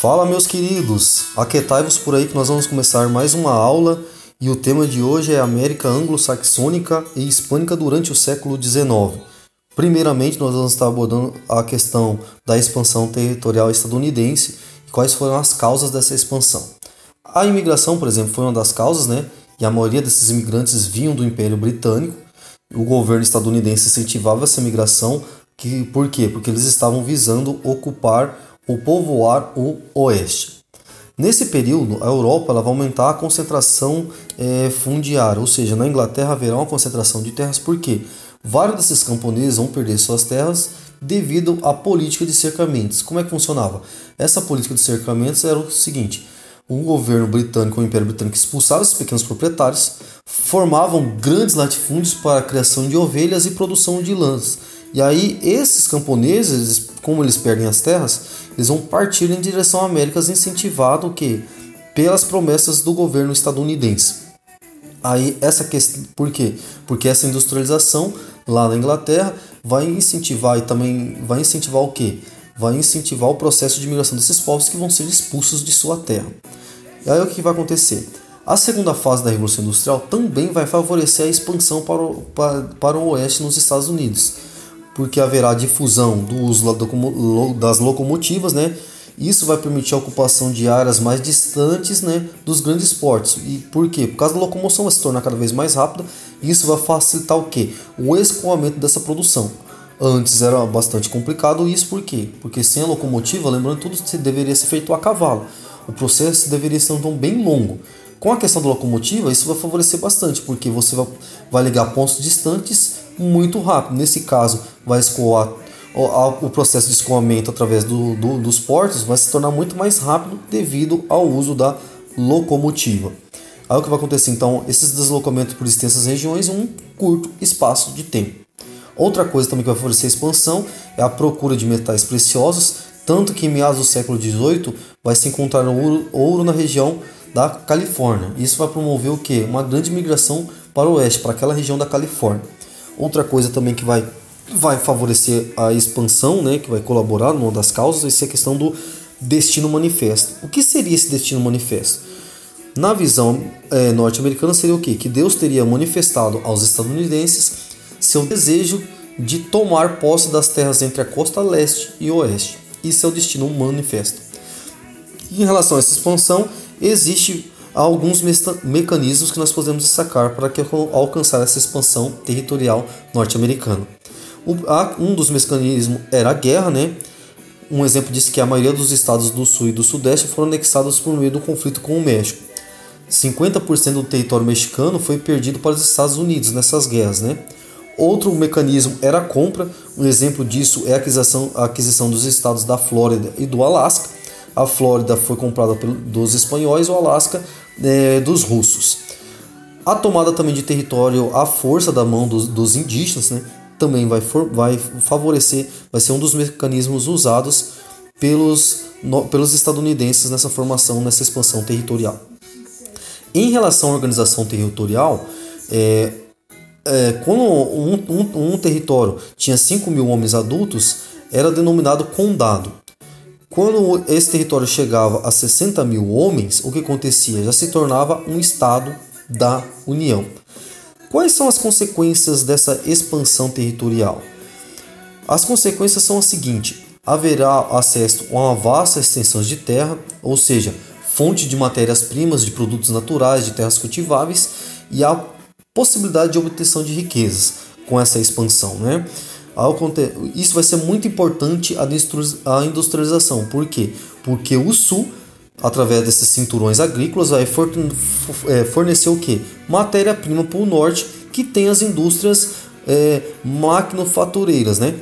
Fala, meus queridos! Aquetai-vos por aí que nós vamos começar mais uma aula e o tema de hoje é América anglo-saxônica e hispânica durante o século XIX. Primeiramente, nós vamos estar abordando a questão da expansão territorial estadunidense e quais foram as causas dessa expansão. A imigração, por exemplo, foi uma das causas, né? E a maioria desses imigrantes vinham do Império Britânico. O governo estadunidense incentivava essa migração, que, por quê? Porque eles estavam visando ocupar ou povoar o oeste. Nesse período, a Europa ela vai aumentar a concentração é, fundiária, ou seja, na Inglaterra haverá uma concentração de terras, porque vários desses camponeses vão perder suas terras devido à política de cercamentos. Como é que funcionava? Essa política de cercamentos era o seguinte: o governo britânico, o Império Britânico, expulsava esses pequenos proprietários, formavam grandes latifúndios para a criação de ovelhas e produção de lãs. E aí esses camponeses, como eles perdem as terras, eles vão partir em direção à América incentivado o que pelas promessas do governo estadunidense. Aí essa questão, por quê? Porque essa industrialização lá na Inglaterra vai incentivar e também vai incentivar o quê? Vai incentivar o processo de migração desses povos que vão ser expulsos de sua terra. E aí o que vai acontecer? A segunda fase da Revolução Industrial também vai favorecer a expansão para o, para, para o oeste nos Estados Unidos porque haverá difusão do uso das locomotivas, né? Isso vai permitir a ocupação de áreas mais distantes né, dos grandes portos. E por quê? Por causa da locomoção vai se tornar cada vez mais rápida. Isso vai facilitar o quê? O escoamento dessa produção. Antes era bastante complicado isso por quê? Porque sem a locomotiva, lembrando tudo deveria ser feito a cavalo. O processo deveria ser então bem longo. Com a questão da locomotiva, isso vai favorecer bastante, porque você vai ligar pontos distantes muito rápido. Nesse caso, vai escoar o processo de escoamento através do, do, dos portos vai se tornar muito mais rápido devido ao uso da locomotiva. Aí o que vai acontecer então? Esses deslocamentos por extensas regiões em um curto espaço de tempo. Outra coisa também que vai favorecer a expansão é a procura de metais preciosos, tanto que em meados do século XVIII vai se encontrar ouro, ouro na região da Califórnia. Isso vai promover o que? Uma grande migração para o oeste, para aquela região da Califórnia. Outra coisa também que vai, vai favorecer a expansão, né, que vai colaborar numa das causas, vai ser a questão do destino manifesto. O que seria esse destino manifesto? Na visão é, norte-americana seria o quê? Que Deus teria manifestado aos estadunidenses seu desejo de tomar posse das terras entre a costa leste e oeste. Isso é o destino manifesto. em relação a essa expansão, existe alguns mecanismos que nós podemos destacar para que alcançar essa expansão territorial norte-americana. Um dos mecanismos era a guerra, né? Um exemplo disso que a maioria dos estados do sul e do sudeste foram anexados por meio do conflito com o México. 50% do território mexicano foi perdido para os Estados Unidos nessas guerras, né? Outro mecanismo era a compra. Um exemplo disso é a aquisição, a aquisição dos estados da Flórida e do Alasca. A Flórida foi comprada dos espanhóis, o Alasca é, dos russos. A tomada também de território à força da mão dos, dos indígenas né, também vai, for, vai favorecer, vai ser um dos mecanismos usados pelos, no, pelos estadunidenses nessa formação, nessa expansão territorial. Em relação à organização territorial, é, é, quando um, um, um território tinha 5 mil homens adultos, era denominado condado. Quando esse território chegava a 60 mil homens, o que acontecia? Já se tornava um Estado da União. Quais são as consequências dessa expansão territorial? As consequências são as seguintes: haverá acesso a uma vasta extensão de terra, ou seja, fonte de matérias-primas, de produtos naturais, de terras cultiváveis e a possibilidade de obtenção de riquezas com essa expansão, né? Isso vai ser muito importante a industrialização. Por quê? Porque o Sul, através desses cinturões agrícolas, vai é, fornecer o quê? Matéria-prima para o Norte, que tem as indústrias é, maquinofatureiras, né?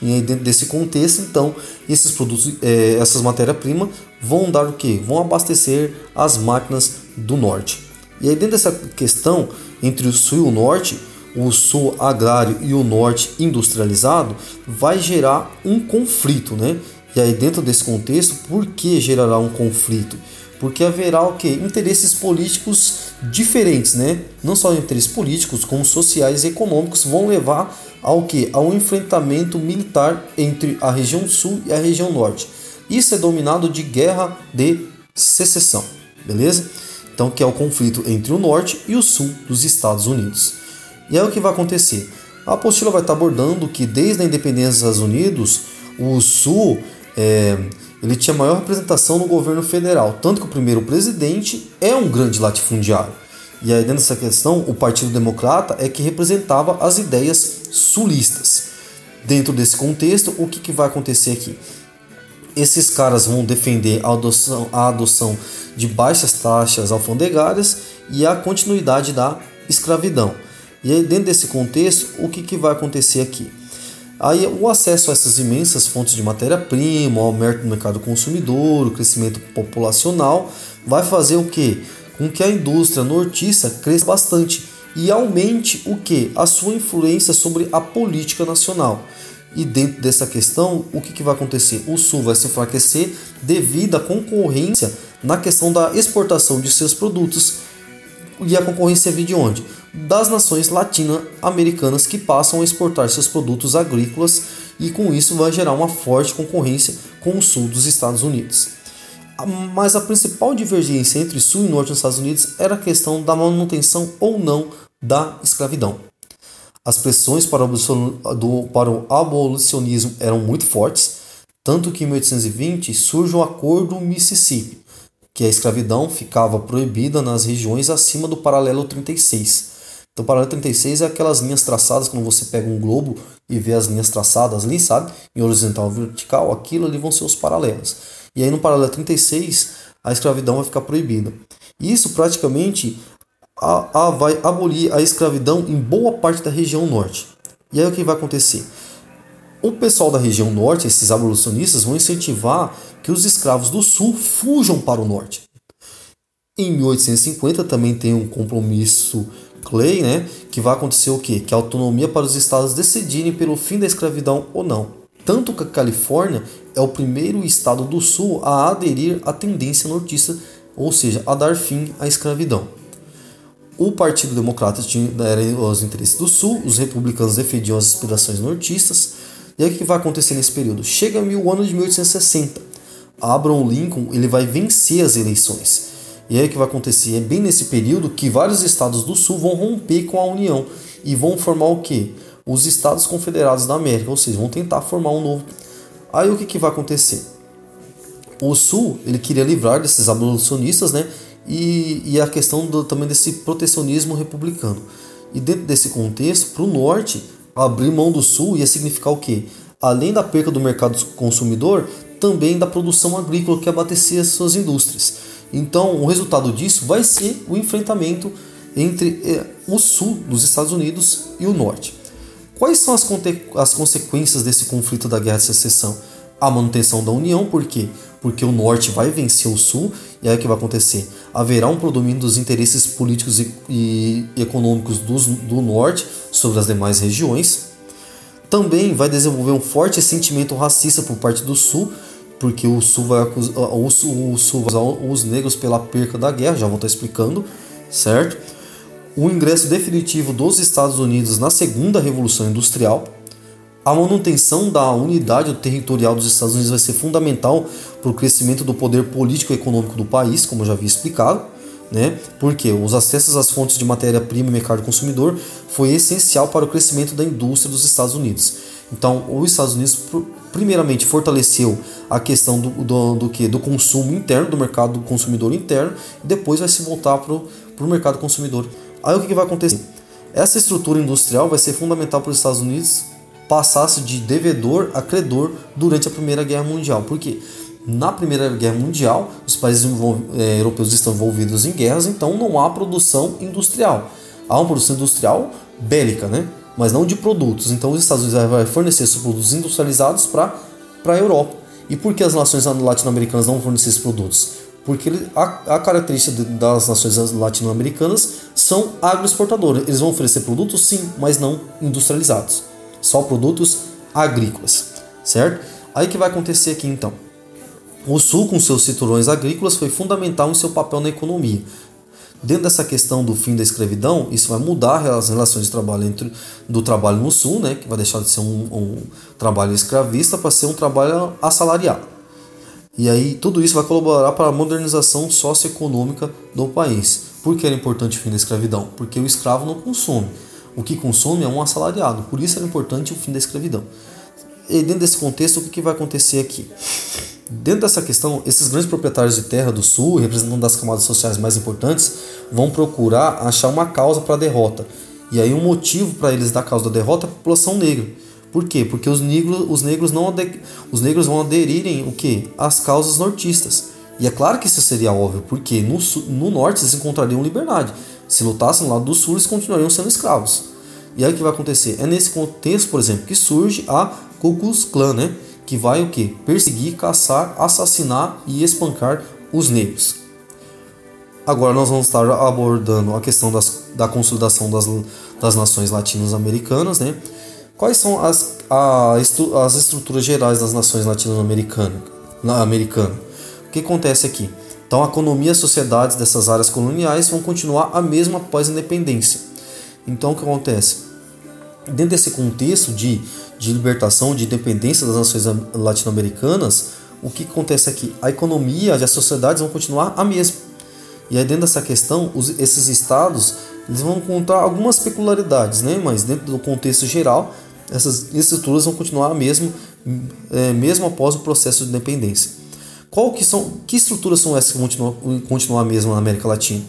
E dentro desse contexto, então, esses produtos, é, essas matérias-primas vão dar o quê? Vão abastecer as máquinas do norte. E aí dentro dessa questão entre o sul e o norte, o sul agrário e o norte industrializado, vai gerar um conflito, né? E aí dentro desse contexto, por que gerará um conflito? Porque haverá o que? Interesses políticos diferentes, né? Não só interesses políticos, como sociais e econômicos vão levar ao que? Ao enfrentamento militar entre a região sul e a região norte. Isso é dominado de guerra de secessão, beleza? Então, que é o conflito entre o norte e o sul dos Estados Unidos. E aí o que vai acontecer? A apostila vai estar abordando que desde a independência dos Estados Unidos, o sul é, ele tinha maior representação no governo federal, tanto que o primeiro presidente é um grande latifundiário. E aí, dentro dessa questão, o Partido Democrata é que representava as ideias sulistas. Dentro desse contexto, o que, que vai acontecer aqui? Esses caras vão defender a adoção, a adoção de baixas taxas alfandegárias e a continuidade da escravidão. E aí, dentro desse contexto, o que, que vai acontecer aqui? Aí, o acesso a essas imensas fontes de matéria-prima, o aumento do mercado consumidor, o crescimento populacional, vai fazer o que? Com que a indústria nortista cresça bastante e aumente o que? A sua influência sobre a política nacional. E dentro dessa questão, o que, que vai acontecer? O Sul vai se enfraquecer devido à concorrência na questão da exportação de seus produtos. E a concorrência vem de onde? Das nações latino-americanas que passam a exportar seus produtos agrícolas e com isso vai gerar uma forte concorrência com o sul dos Estados Unidos. Mas a principal divergência entre sul e norte dos Estados Unidos era a questão da manutenção ou não da escravidão. As pressões para o, abolicionismo eram muito fortes, tanto que em 1820 surge o Acordo Mississippi, que a escravidão ficava proibida nas regiões acima do paralelo 36. Então, paralelo 36 é aquelas linhas traçadas, quando você pega um globo e vê as linhas traçadas ali, sabe? Em horizontal e vertical, aquilo ali vão ser os paralelos. E aí no paralelo 36, a escravidão vai ficar proibida. Isso praticamente a, a, vai abolir a escravidão em boa parte da região norte. E aí o que vai acontecer? O pessoal da região norte, esses abolicionistas, vão incentivar que os escravos do sul fujam para o norte. Em 1850 também tem um compromisso Clay, né, que vai acontecer o quê? Que a autonomia para os estados decidirem pelo fim da escravidão ou não. Tanto que a Califórnia é o primeiro estado do sul a aderir à tendência nortista, ou seja, a dar fim à escravidão. O Partido Democrata tinha era os interesses do Sul, os republicanos defendiam as aspirações nortistas. E aí o que vai acontecer nesse período? Chega o ano de 1860. Abraham Lincoln ele vai vencer as eleições. E aí o que vai acontecer? É bem nesse período que vários estados do Sul vão romper com a União e vão formar o quê? Os Estados Confederados da América, ou seja, vão tentar formar um novo. Aí o que, que vai acontecer? O Sul ele queria livrar desses abolicionistas, né? e, e a questão do, também desse protecionismo republicano. E dentro desse contexto, para o norte, abrir mão do sul ia significar o quê? Além da perca do mercado consumidor, também da produção agrícola que abastecia suas indústrias. Então, o resultado disso vai ser o enfrentamento entre eh, o sul dos Estados Unidos e o norte. Quais são as, as consequências desse conflito da Guerra de Secessão? A manutenção da União, por quê? Porque o norte vai vencer o sul, e aí o que vai acontecer? haverá um predomínio dos interesses políticos e, e econômicos do norte sobre as demais regiões. Também vai desenvolver um forte sentimento racista por parte do sul, porque o sul vai acusar, o sul, vai acusar os negros pela perca da guerra, já vou estar explicando, certo? O ingresso definitivo dos Estados Unidos na segunda revolução industrial, a manutenção da unidade territorial dos Estados Unidos vai ser fundamental para o crescimento do poder político e econômico do país, como eu já havia explicado. Né? Porque os acessos às fontes de matéria-prima e mercado consumidor foi essencial para o crescimento da indústria dos Estados Unidos. Então, os Estados Unidos, primeiramente, fortaleceu a questão do, do, do, que? do consumo interno, do mercado consumidor interno, e depois vai se voltar para o mercado consumidor. Aí o que, que vai acontecer? Essa estrutura industrial vai ser fundamental para os Estados Unidos passasse de devedor a credor durante a Primeira Guerra Mundial. Por quê? Na Primeira Guerra Mundial, os países é, europeus estão envolvidos em guerras, então não há produção industrial. Há uma produção industrial bélica, né? Mas não de produtos. Então os Estados Unidos vai fornecer seus produtos industrializados para a Europa. E por que as nações latino-americanas não fornecem esses produtos? Porque a, a característica das nações latino-americanas são agroexportadoras. Eles vão oferecer produtos, sim, mas não industrializados só produtos agrícolas, certo? Aí que vai acontecer aqui então? O Sul, com seus cinturões agrícolas, foi fundamental em seu papel na economia. Dentro dessa questão do fim da escravidão, isso vai mudar as relações de trabalho entre do trabalho no Sul, né, que vai deixar de ser um, um trabalho escravista para ser um trabalho assalariado. E aí tudo isso vai colaborar para a modernização socioeconômica do país. Por que era importante o fim da escravidão? Porque o escravo não consome. O que consome é um assalariado. Por isso era importante o fim da escravidão. E dentro desse contexto, o que, vai acontecer aqui? Dentro dessa questão, esses grandes proprietários de terra do sul, representando das camadas sociais mais importantes, vão procurar achar uma causa para a derrota. E aí um motivo para eles dar causa da derrota é a população negra. Por quê? Porque os negros, os negros, não os negros vão aderirem o quê? às causas nortistas. E é claro que isso seria óbvio, porque no, no norte eles encontrariam liberdade. Se lutassem no lado do sul, eles continuariam sendo escravos. E aí o que vai acontecer? É nesse contexto, por exemplo, que surge a Ku Klux Klan, né? Que vai o que? Perseguir, caçar, assassinar e espancar os negros. Agora nós vamos estar abordando a questão das, da consolidação das, das nações latino-americanas, né? Quais são as, a, as estruturas gerais das nações latino-americanas? O que acontece aqui? Então, a economia e as sociedades dessas áreas coloniais vão continuar a mesma após a independência. Então, o que acontece? Dentro desse contexto de de libertação, de independência das nações latino-americanas, o que acontece aqui? A economia e as sociedades vão continuar a mesma. E aí dentro dessa questão, os, esses estados eles vão encontrar algumas peculiaridades, né? mas dentro do contexto geral, essas estruturas vão continuar a mesma, é, mesmo após o processo de independência. Qual que são, que estruturas são essas que vão continuar, continuar a mesma na América Latina?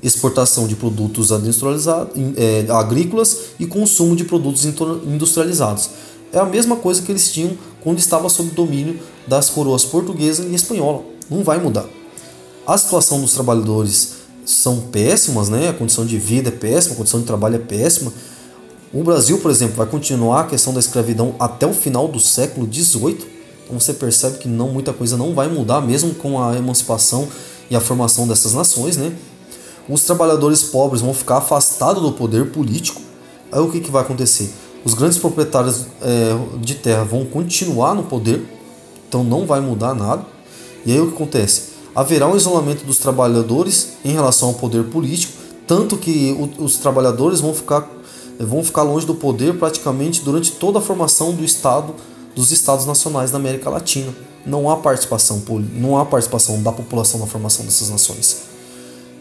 Exportação de produtos industrializados, é, agrícolas e consumo de produtos industrializados é a mesma coisa que eles tinham quando estava sob domínio das coroas portuguesa e espanhola. Não vai mudar. A situação dos trabalhadores são péssimas, né? A condição de vida é péssima, a condição de trabalho é péssima. O Brasil, por exemplo, vai continuar a questão da escravidão até o final do século XVIII. Então você percebe que não muita coisa não vai mudar, mesmo com a emancipação e a formação dessas nações, né? Os trabalhadores pobres vão ficar afastados do poder político. Aí o que, que vai acontecer? Os grandes proprietários é, de terra vão continuar no poder, então não vai mudar nada. E aí o que acontece? Haverá um isolamento dos trabalhadores em relação ao poder político, tanto que os trabalhadores vão ficar, vão ficar longe do poder praticamente durante toda a formação do Estado, dos Estados nacionais da América Latina. Não há participação, não há participação da população na formação dessas nações,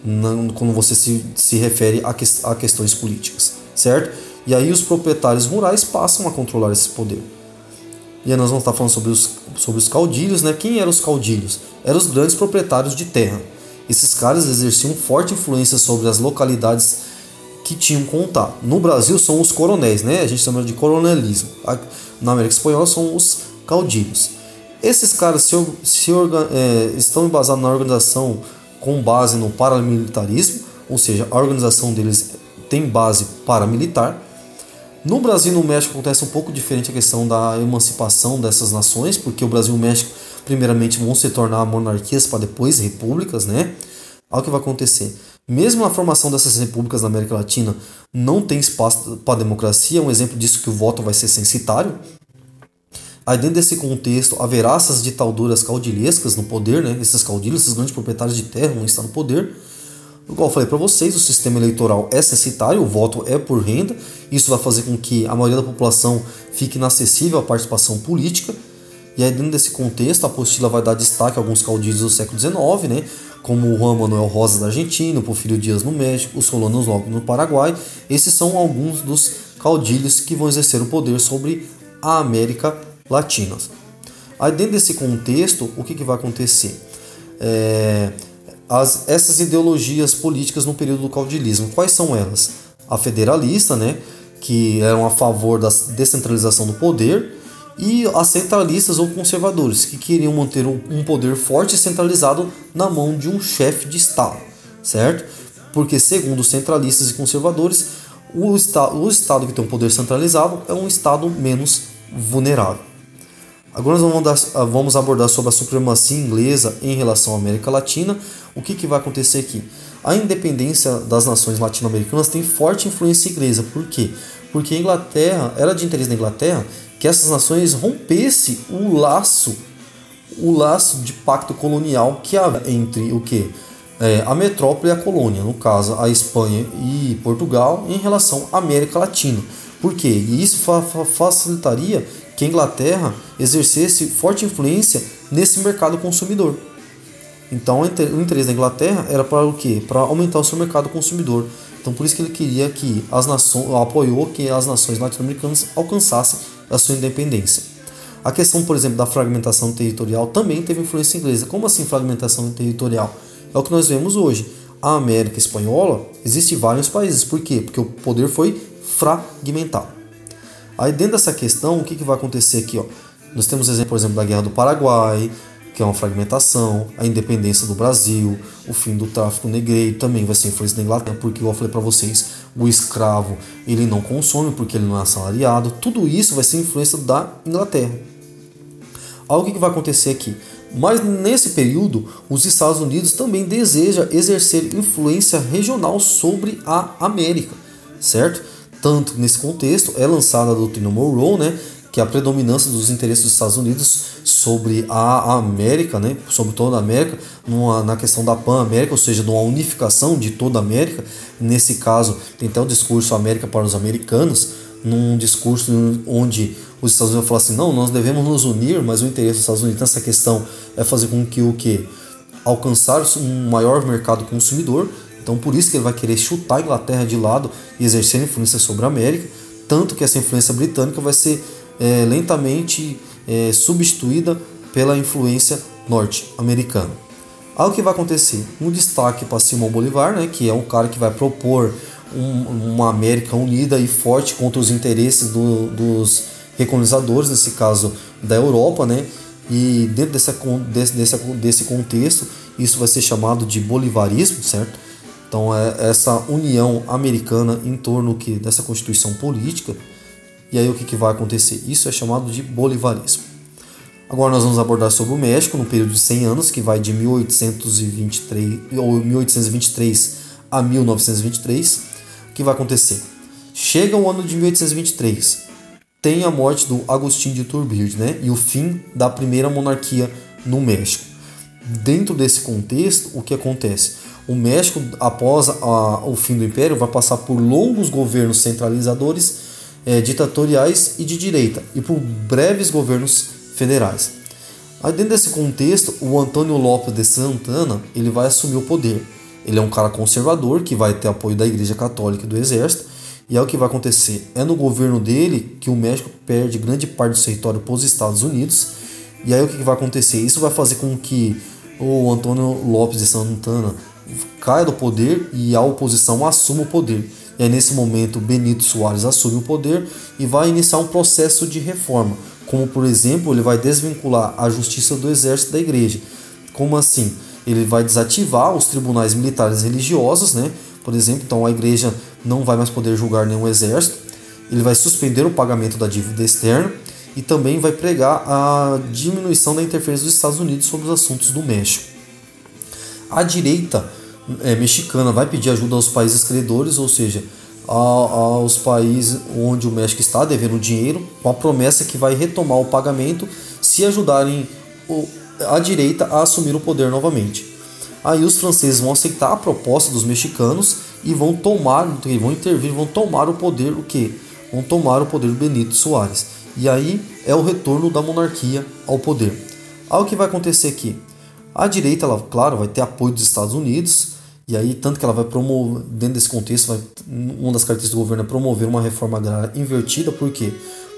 não, quando você se, se refere a, que, a questões políticas, certo? E aí os proprietários rurais passam a controlar esse poder. E aí nós vamos estar falando sobre os, sobre os caudilhos, né? Quem eram os caudilhos? Eram os grandes proprietários de terra. Esses caras exerciam forte influência sobre as localidades que tinham contato. No Brasil são os coronéis, né? A gente chama de coronelismo. Na América Espanhola são os caudilhos. Esses caras se, se é, estão embasados na organização com base no paramilitarismo, ou seja, a organização deles tem base paramilitar no Brasil e no México acontece um pouco diferente a questão da emancipação dessas nações, porque o Brasil e o México, primeiramente, vão se tornar monarquias para depois repúblicas, né? Olha o que vai acontecer. Mesmo a formação dessas repúblicas na América Latina não tem espaço para democracia, um exemplo disso que o voto vai ser censitário. Aí dentro desse contexto haverá essas ditaduras caudilhescas no poder, né? Esses caudilhos, esses grandes proprietários de terra vão estar no poder. Igual eu falei para vocês, o sistema eleitoral é censitário, o voto é por renda. Isso vai fazer com que a maioria da população fique inacessível à participação política. E aí, dentro desse contexto, a apostila vai dar destaque a alguns caudilhos do século XIX, né? como o Juan Manuel Rosa da Argentina, o Porfírio Dias no México, os Solanos Lobo no Paraguai. Esses são alguns dos caudilhos que vão exercer o poder sobre a América Latina. Aí, dentro desse contexto, o que, que vai acontecer? É, as, essas ideologias políticas no período do caudilismo. Quais são elas? A federalista, né, que eram a favor da descentralização do poder, e as centralistas ou conservadores, que queriam manter um poder forte e centralizado na mão de um chefe de Estado, certo? Porque, segundo os centralistas e conservadores, o, esta o Estado que tem um poder centralizado é um Estado menos vulnerável. Agora nós vamos, ah, vamos abordar sobre a supremacia inglesa em relação à América Latina. O que, que vai acontecer aqui? A independência das nações latino-americanas tem forte influência inglesa. Por quê? Porque a Inglaterra, era de interesse da Inglaterra que essas nações rompesse o laço, o laço de pacto colonial que há entre o que? É, a metrópole e a colônia, no caso a Espanha e Portugal, em relação à América Latina. Por quê? E isso fa facilitaria que a Inglaterra exercesse forte influência nesse mercado consumidor. Então o interesse da Inglaterra era para o quê? Para aumentar o seu mercado consumidor. Então por isso que ele queria que as nações, apoiou que as nações latino-americanas alcançassem a sua independência. A questão, por exemplo, da fragmentação territorial também teve influência inglesa. Como assim fragmentação territorial? É o que nós vemos hoje. A América Espanhola existe vários países. Por quê? Porque o poder foi fragmentado. Aí dentro dessa questão, o que, que vai acontecer aqui? Ó? Nós temos exemplo, por exemplo, da Guerra do Paraguai, que é uma fragmentação, a independência do Brasil, o fim do tráfico negreiro também vai ser influência da Inglaterra, porque eu falei para vocês, o escravo ele não consome porque ele não é assalariado, tudo isso vai ser influência da Inglaterra. Algo que vai acontecer aqui? Mas nesse período, os Estados Unidos também desejam exercer influência regional sobre a América, certo? Tanto nesse contexto é lançada a doutrina Monroe, né, que é a predominância dos interesses dos Estados Unidos sobre a América, né, sobre toda a América, numa, na questão da Pan-América, ou seja, de uma unificação de toda a América. Nesse caso, tem até o discurso América para os americanos, num discurso onde os Estados Unidos falam assim, não, nós devemos nos unir, mas o interesse dos Estados Unidos nessa questão é fazer com que o que alcançar um maior mercado consumidor. Então por isso que ele vai querer chutar a Inglaterra de lado e exercer influência sobre a América, tanto que essa influência britânica vai ser é, lentamente é, substituída pela influência norte-americana. Algo que vai acontecer, um destaque para Simão Bolivar, né, que é um cara que vai propor um, uma América unida e forte contra os interesses do, dos recolonizadores, nesse caso da Europa, né, e dentro desse, desse, desse contexto, isso vai ser chamado de bolivarismo, certo? Então, é essa união americana em torno que, dessa constituição política e aí o que, que vai acontecer? Isso é chamado de bolivarismo. Agora nós vamos abordar sobre o México no período de 100 anos, que vai de 1823 ou 1823 a 1923. O que vai acontecer? Chega o ano de 1823, tem a morte do Agostinho de Iturbide, né? E o fim da primeira monarquia no México. Dentro desse contexto, o que acontece? O México, após a, o fim do Império, vai passar por longos governos centralizadores é, ditatoriais e de direita, e por breves governos federais. Aí dentro desse contexto, o Antônio Lopes de Santana ele vai assumir o poder. Ele é um cara conservador que vai ter apoio da Igreja Católica e do Exército. E é o que vai acontecer. É no governo dele que o México perde grande parte do território para os Estados Unidos. E aí o que vai acontecer? Isso vai fazer com que o Antônio Lopes de Santana caia do poder e a oposição assuma o poder. E aí, nesse momento, Benito Soares assume o poder e vai iniciar um processo de reforma. Como, por exemplo, ele vai desvincular a justiça do exército da igreja. Como assim? Ele vai desativar os tribunais militares religiosos, né? Por exemplo, então a igreja não vai mais poder julgar nenhum exército. Ele vai suspender o pagamento da dívida externa e também vai pregar a diminuição da interferência dos Estados Unidos sobre os assuntos do México. A direita é, mexicana vai pedir ajuda aos países credores, ou seja, a, aos países onde o México está devendo dinheiro, com a promessa que vai retomar o pagamento se ajudarem o, a direita a assumir o poder novamente. Aí os franceses vão aceitar a proposta dos mexicanos e vão tomar, vão intervir, vão tomar o poder, o que? Vão tomar o poder do Benito Soares. E aí é o retorno da monarquia ao poder. Aí o que vai acontecer aqui? A direita, ela, claro, vai ter apoio dos Estados Unidos, e aí, tanto que ela vai promover, dentro desse contexto, vai, uma das características do governo é promover uma reforma agrária invertida, por quê?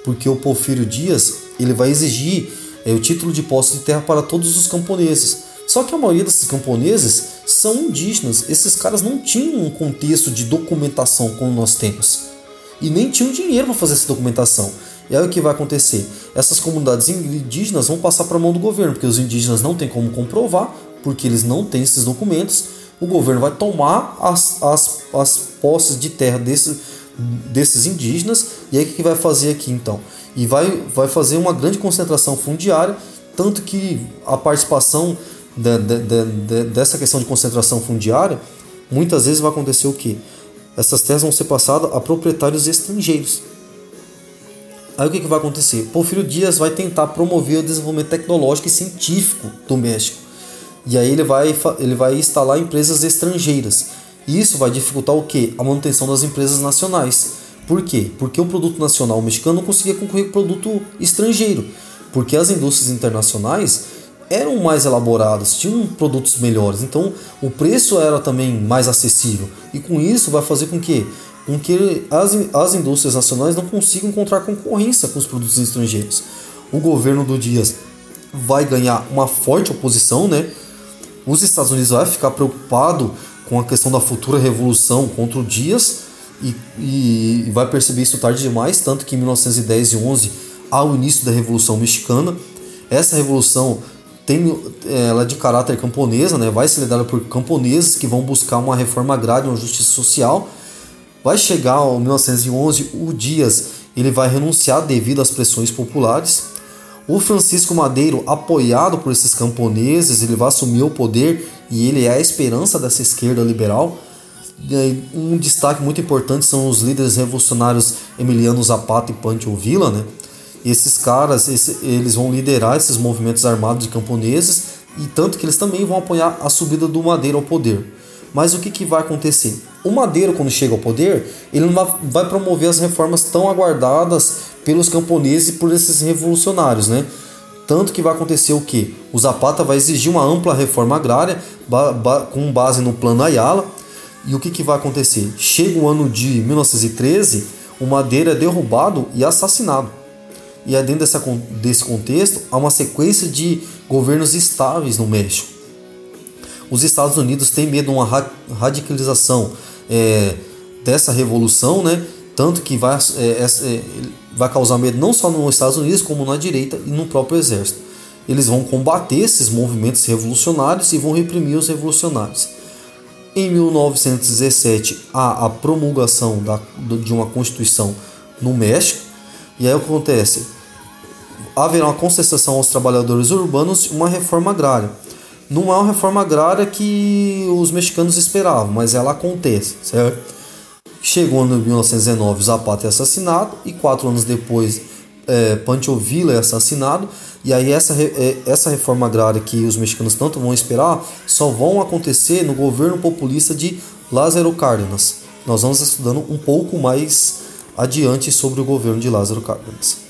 Porque o Porfírio Dias ele vai exigir é, o título de posse de terra para todos os camponeses. Só que a maioria desses camponeses são indígenas. Esses caras não tinham um contexto de documentação como nós temos. E nem tinham dinheiro para fazer essa documentação. E aí o que vai acontecer? Essas comunidades indígenas vão passar para a mão do governo, porque os indígenas não têm como comprovar, porque eles não têm esses documentos o governo vai tomar as, as, as posses de terra desses, desses indígenas e aí o que vai fazer aqui então? E vai, vai fazer uma grande concentração fundiária, tanto que a participação de, de, de, dessa questão de concentração fundiária muitas vezes vai acontecer o que? Essas terras vão ser passadas a proprietários estrangeiros. Aí o que, que vai acontecer? Porfírio Dias vai tentar promover o desenvolvimento tecnológico e científico do México. E aí ele vai, ele vai instalar empresas estrangeiras. E isso vai dificultar o que? A manutenção das empresas nacionais. Por quê? Porque o produto nacional mexicano não conseguia concorrer com o produto estrangeiro, porque as indústrias internacionais eram mais elaboradas, tinham produtos melhores, então o preço era também mais acessível. E com isso vai fazer com que, com que as, as indústrias nacionais não consigam encontrar concorrência com os produtos estrangeiros. O governo do Dias vai ganhar uma forte oposição, né? Os Estados Unidos vai ficar preocupado com a questão da futura revolução contra o Dias e, e vai perceber isso tarde demais, tanto que em 1910 e 11 há o início da Revolução Mexicana. Essa revolução tem ela é de caráter camponesa, né? vai ser liderada por camponeses que vão buscar uma reforma agrária, uma justiça social. Vai chegar em 1911, o Dias ele vai renunciar devido às pressões populares. O Francisco Madeiro, apoiado por esses camponeses, ele vai assumir o poder e ele é a esperança dessa esquerda liberal. Um destaque muito importante são os líderes revolucionários Emiliano Zapata e Pancho Villa, né? esses caras, eles vão liderar esses movimentos armados de camponeses e tanto que eles também vão apoiar a subida do Madeira ao poder. Mas o que, que vai acontecer? O Madeira, quando chega ao poder, ele não vai promover as reformas tão aguardadas pelos camponeses e por esses revolucionários, né? Tanto que vai acontecer o que? O Zapata vai exigir uma ampla reforma agrária ba ba com base no Plano Ayala. E o que, que vai acontecer? Chega o ano de 1913, o Madeira é derrubado e assassinado. E é dentro dessa, desse contexto, há uma sequência de governos estáveis no México. Os Estados Unidos têm medo de uma radicalização é, dessa revolução, né? tanto que vai, é, é, vai causar medo não só nos Estados Unidos, como na direita e no próprio exército. Eles vão combater esses movimentos revolucionários e vão reprimir os revolucionários. Em 1917 há a promulgação da, de uma constituição no México, e aí acontece? haverá uma concessão aos trabalhadores urbanos e uma reforma agrária. Não é uma reforma agrária que os mexicanos esperavam, mas ela acontece, certo? Chegou em 1919, Zapata é assassinado e quatro anos depois é, Pancho Villa é assassinado e aí essa, é, essa reforma agrária que os mexicanos tanto vão esperar só vão acontecer no governo populista de Lázaro Cárdenas. Nós vamos estudando um pouco mais adiante sobre o governo de Lázaro Cárdenas.